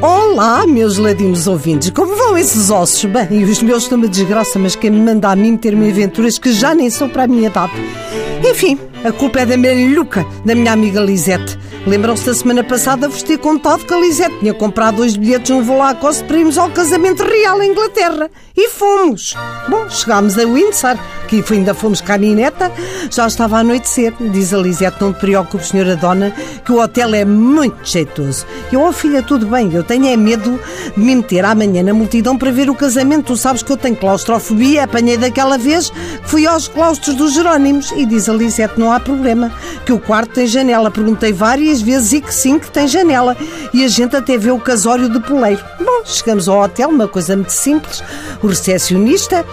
Olá, meus ladinos ouvintes, como vão esses ossos? Bem, os meus estão uma desgraça, mas quem me manda a mim meter-me aventuras que já nem são para a minha idade. Enfim, a culpa é da melhuca, da minha amiga Lisete. Lembram-se da semana passada vos ter contado que a Lisete tinha comprado dois bilhetes num voo à costa para irmos ao casamento real em Inglaterra. E fomos. Bom, chegámos a Windsor, que ainda fomos cá a nineta, já estava a anoitecer. Diz a Lisete, não te preocupes, senhora dona, que o hotel é muito jeitoso. Eu, oh filha, tudo bem, eu tenho é medo de me meter amanhã na multidão para ver o casamento. Tu sabes que eu tenho claustrofobia, apanhei daquela vez fui aos claustros dos Jerónimos. E diz a Lisete, não há problema, que o quarto tem janela. Perguntei várias vezes e que sim, que tem janela. E a gente até vê o casório de poleiro. Bom, chegamos ao hotel, uma coisa muito simples. O recepcionista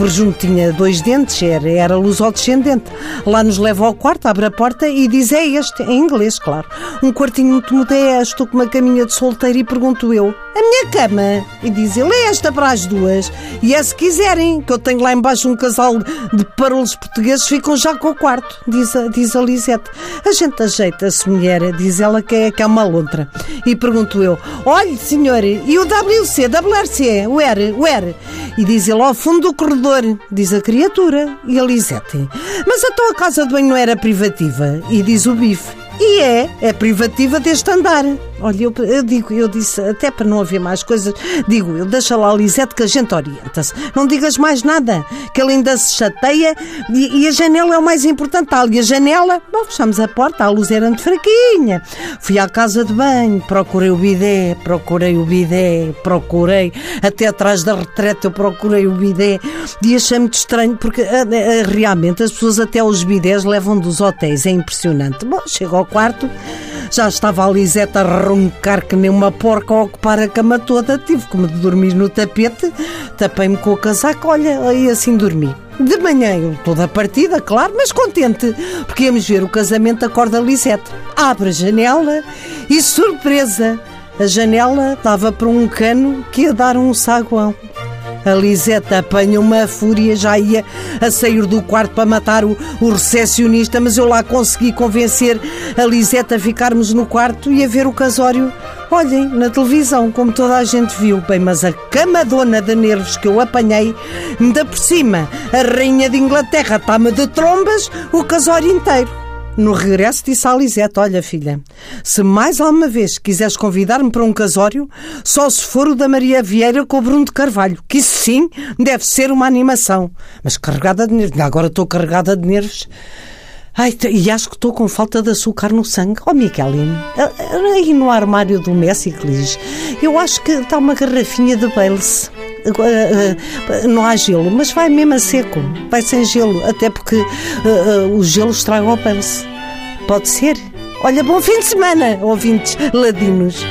por junto tinha dois dentes, era, era luz ao descendente. Lá nos leva ao quarto, abre a porta e diz: É este, em inglês, claro. Um quartinho muito modesto, com uma caminha de solteiro, e pergunto eu: A minha cama? E diz ele: É esta para as duas. E é se quiserem, que eu tenho lá embaixo um casal de parolos portugueses, ficam já com o quarto, diz a, diz a Lisete. A gente ajeita-se, mulher, diz ela que é, que é uma lontra. E pergunto eu: Olhe, senhor, e o WC, WRC, o R, o R? E diz ele: Ao fundo do corredor diz a criatura. E a Lisete. Mas a tua casa de banho não era privativa? E diz o bife. E é, é privativa deste andar. Olha, eu, eu, digo, eu disse, até para não haver mais coisas, digo eu, deixa lá a Lisete que a gente orienta-se. Não digas mais nada, que ele ainda se chateia e, e a janela é o mais importante. Ali a janela, bom, fechamos a porta, a luz era muito fraquinha. Fui à casa de banho, procurei o bidé, procurei o bidé, procurei, até atrás da retreta eu procurei o bidé e achei muito estranho porque realmente as pessoas até os bidés levam dos hotéis, é impressionante. Bom, chego ao quarto. Já estava a Lisete a roncar que nem uma porca a ocupar a cama toda. Tive como de dormir no tapete, tapei-me com o casaco, olha, e assim dormi. De manhã eu toda partida, claro, mas contente, porque íamos ver o casamento da corda Lisete. Abre a janela e surpresa! A janela dava para um cano que ia dar um saguão. A Liseta apanha uma fúria, já ia a sair do quarto para matar o, o recepcionista, mas eu lá consegui convencer a Liseta a ficarmos no quarto e a ver o casório. Olhem, na televisão, como toda a gente viu. Bem, mas a camadona de nervos que eu apanhei, ainda por cima, a rainha de Inglaterra está-me de trombas o casório inteiro. No regresso disse à Lisete, olha filha, se mais alguma vez quiseres convidar-me para um casório, só se for o da Maria Vieira com o Bruno de Carvalho, que isso sim deve ser uma animação. Mas carregada de nervos, agora estou carregada de nervos. Ai, e acho que estou com falta de açúcar no sangue. Oh, Micheline, aí no armário do Messi, eu acho que está uma garrafinha de Baileys. Não há gelo, mas vai mesmo a seco. Vai sem gelo, até porque uh, o gelo estraga o Baileys. Pode ser? Olha, bom fim de semana, ouvintes ladinos.